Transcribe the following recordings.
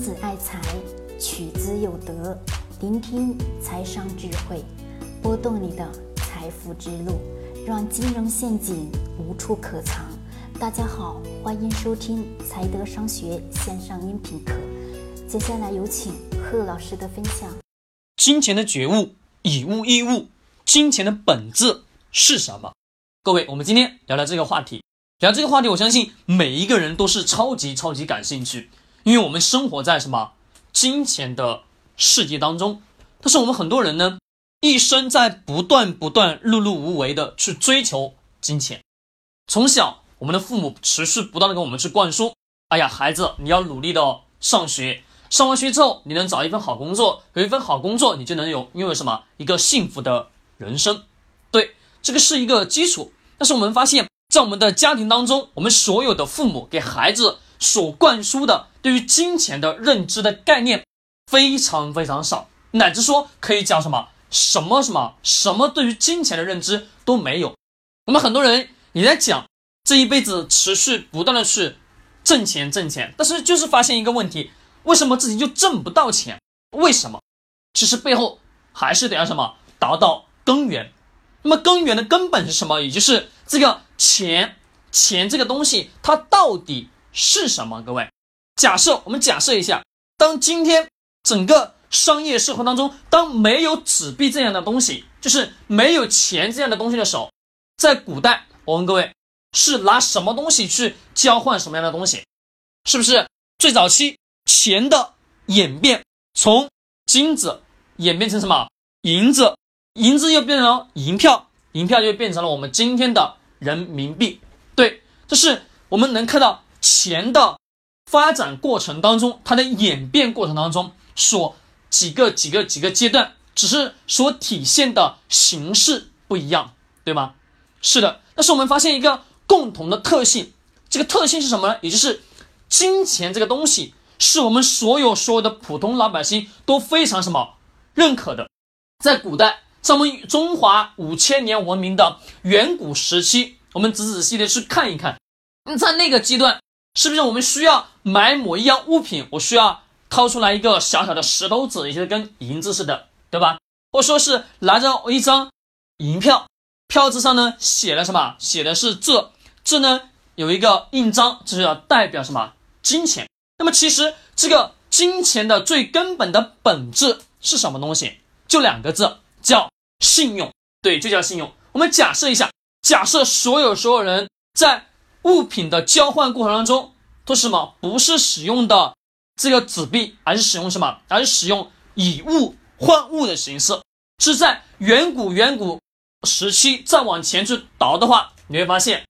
子爱财，取之有德。聆听财商智慧，拨动你的财富之路，让金融陷阱无处可藏。大家好，欢迎收听财德商学线上音频课。接下来有请贺老师的分享。金钱的觉悟，以物易物，金钱的本质是什么？各位，我们今天聊聊这个话题。聊这个话题，我相信每一个人都是超级超级感兴趣。因为我们生活在什么金钱的世界当中，但是我们很多人呢，一生在不断不断碌碌无为的去追求金钱。从小，我们的父母持续不断的跟我们去灌输：，哎呀，孩子，你要努力的上学，上完学之后，你能找一份好工作，有一份好工作，你就能有拥有什么一个幸福的人生。对，这个是一个基础。但是我们发现，在我们的家庭当中，我们所有的父母给孩子。所灌输的对于金钱的认知的概念非常非常少，乃至说可以讲什么什么什么什么对于金钱的认知都没有。我们很多人也在讲这一辈子持续不断的去挣钱挣钱，但是就是发现一个问题：为什么自己就挣不到钱？为什么？其实背后还是得要什么达到根源。那么根源的根本是什么？也就是这个钱钱这个东西，它到底？是什么？各位，假设我们假设一下，当今天整个商业社会当中，当没有纸币这样的东西，就是没有钱这样的东西的时候，在古代，我问各位，是拿什么东西去交换什么样的东西？是不是最早期钱的演变，从金子演变成什么银子，银子又变成了银票，银票就变成了我们今天的人民币。对，这是我们能看到。钱的发展过程当中，它的演变过程当中，所几个几个几个阶段，只是所体现的形式不一样，对吗？是的。但是我们发现一个共同的特性，这个特性是什么呢？也就是金钱这个东西，是我们所有所有的普通老百姓都非常什么认可的。在古代，在我们中华五千年文明的远古时期，我们仔仔细细的去看一看，在那个阶段。是不是我们需要买某一样物品？我需要掏出来一个小小的石头子，也就是跟银子似的，对吧？或说是拿着一张银票，票子上呢写了什么？写的是这这呢有一个印章，这是要代表什么？金钱。那么其实这个金钱的最根本的本质是什么东西？就两个字，叫信用。对，就叫信用。我们假设一下，假设所有所有人在。物品的交换过程当中都是什么？不是使用的这个纸币，而是使用什么？而是使用以物换物的形式。是在远古远古时期再往前去倒的话，你会发现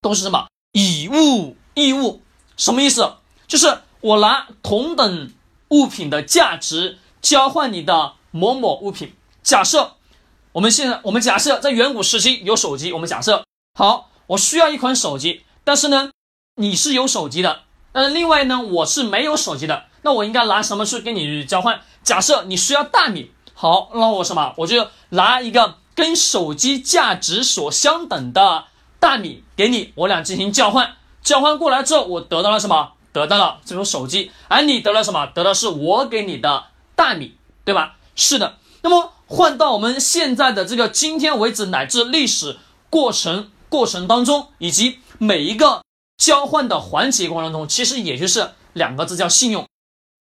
都是什么？以物易物，什么意思？就是我拿同等物品的价值交换你的某某物品。假设我们现在我们假设在远古时期有手机，我们假设好，我需要一款手机。但是呢，你是有手机的，呃，另外呢，我是没有手机的，那我应该拿什么去跟你交换？假设你需要大米，好，那我什么？我就拿一个跟手机价值所相等的大米给你，我俩进行交换。交换过来之后，我得到了什么？得到了这种手机，而你得了什么？得到是我给你的大米，对吧？是的。那么换到我们现在的这个今天为止，乃至历史过程过程当中，以及。每一个交换的环节过程中，其实也就是两个字叫信用。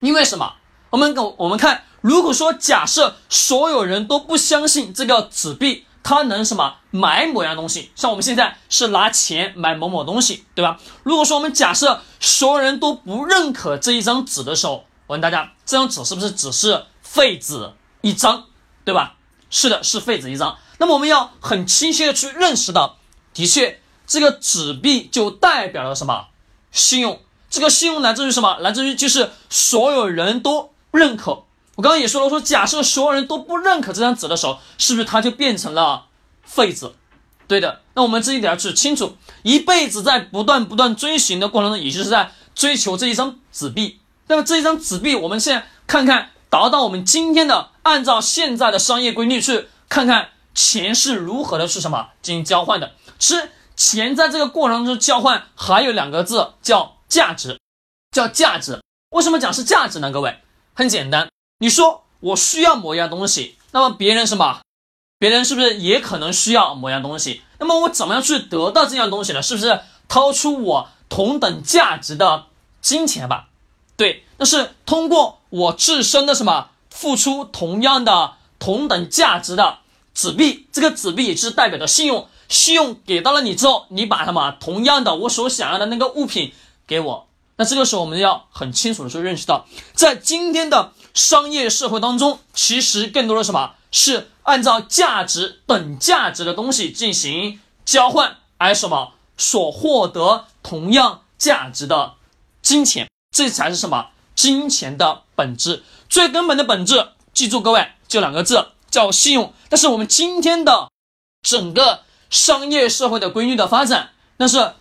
因为什么？我们我我们看，如果说假设所有人都不相信这个纸币，它能什么买某样东西，像我们现在是拿钱买某某东西，对吧？如果说我们假设所有人都不认可这一张纸的时候，我问大家，这张纸是不是只是废纸一张，对吧？是的，是废纸一张。那么我们要很清晰的去认识到，的确。这个纸币就代表了什么？信用。这个信用来自于什么？来自于就是所有人都认可。我刚刚也说了，说假设所有人都不认可这张纸的时候，是不是它就变成了废纸？对的。那我们这一点要去清楚，一辈子在不断不断追寻的过程中，也就是在追求这一张纸币。那么这一张纸币，我们现在看看，达到我们今天的，按照现在的商业规律去看看钱是如何的是什么进行交换的？是。钱在这个过程中交换，还有两个字叫价值，叫价值。为什么讲是价值呢？各位，很简单，你说我需要某样东西，那么别人什么？别人是不是也可能需要某样东西？那么我怎么样去得到这样东西呢？是不是掏出我同等价值的金钱吧？对，那是通过我自身的什么付出同样的同等价值的纸币，这个纸币也是代表的信用，信用给到了你之后，你把什么同样的我所想要的那个物品给我，那这个时候我们要很清楚的去认识到，在今天的商业社会当中，其实更多的什么是按照价值等价值的东西进行交换，而什么所获得同样价值的金钱。这才是什么金钱的本质，最根本的本质。记住，各位，就两个字，叫信用。但是我们今天的整个商业社会的规律的发展，那是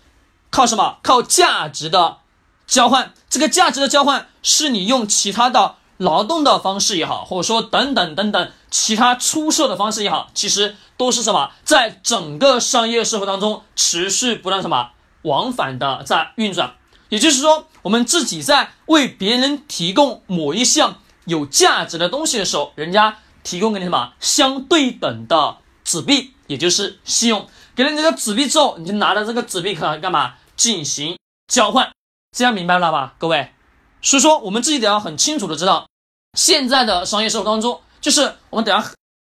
靠什么？靠价值的交换。这个价值的交换，是你用其他的劳动的方式也好，或者说等等等等其他出售的方式也好，其实都是什么？在整个商业社会当中持续不断什么往返的在运转。也就是说，我们自己在为别人提供某一项有价值的东西的时候，人家提供给你什么相对等的纸币，也就是信用。给了你这个纸币之后，你就拿着这个纸币可能干嘛进行交换？这样明白了吧，各位？所以说，我们自己得要很清楚的知道，现在的商业社会当中，就是我们得要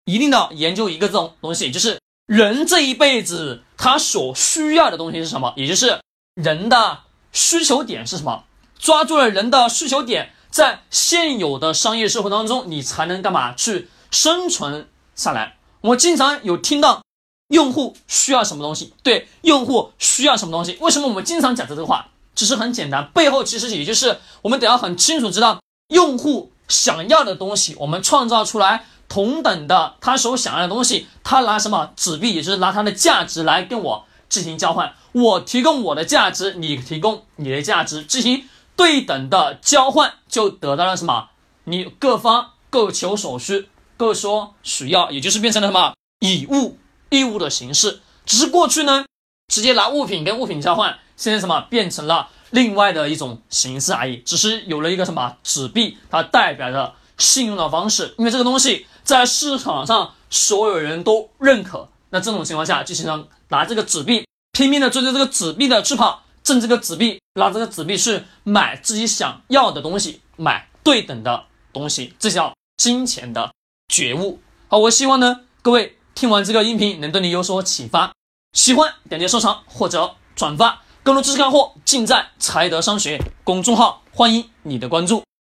一定的研究一个这种东西，就是人这一辈子他所需要的东西是什么？也就是人的。需求点是什么？抓住了人的需求点，在现有的商业社会当中，你才能干嘛去生存下来？我经常有听到用户需要什么东西，对，用户需要什么东西？为什么我们经常讲这个话？其实很简单，背后其实也就是我们得要很清楚知道用户想要的东西，我们创造出来同等的他所想要的东西，他拿什么纸币，也就是拿他的价值来跟我。进行交换，我提供我的价值，你提供你的价值，进行对等的交换，就得到了什么？你各方各求所需，各说需要，也就是变成了什么以物义务的形式。只是过去呢，直接拿物品跟物品交换，现在什么变成了另外的一种形式而已。只是有了一个什么纸币，它代表着信用的方式，因为这个东西在市场上所有人都认可。那这种情况下，就形成拿这个纸币拼命的追着这个纸币的去跑，挣这个纸币，拿这个纸币去买自己想要的东西，买对等的东西，这叫金钱的觉悟。好，我希望呢，各位听完这个音频能对你有所启发。喜欢点击收藏或者转发，更多知识干货尽在财德商学公众号，欢迎你的关注。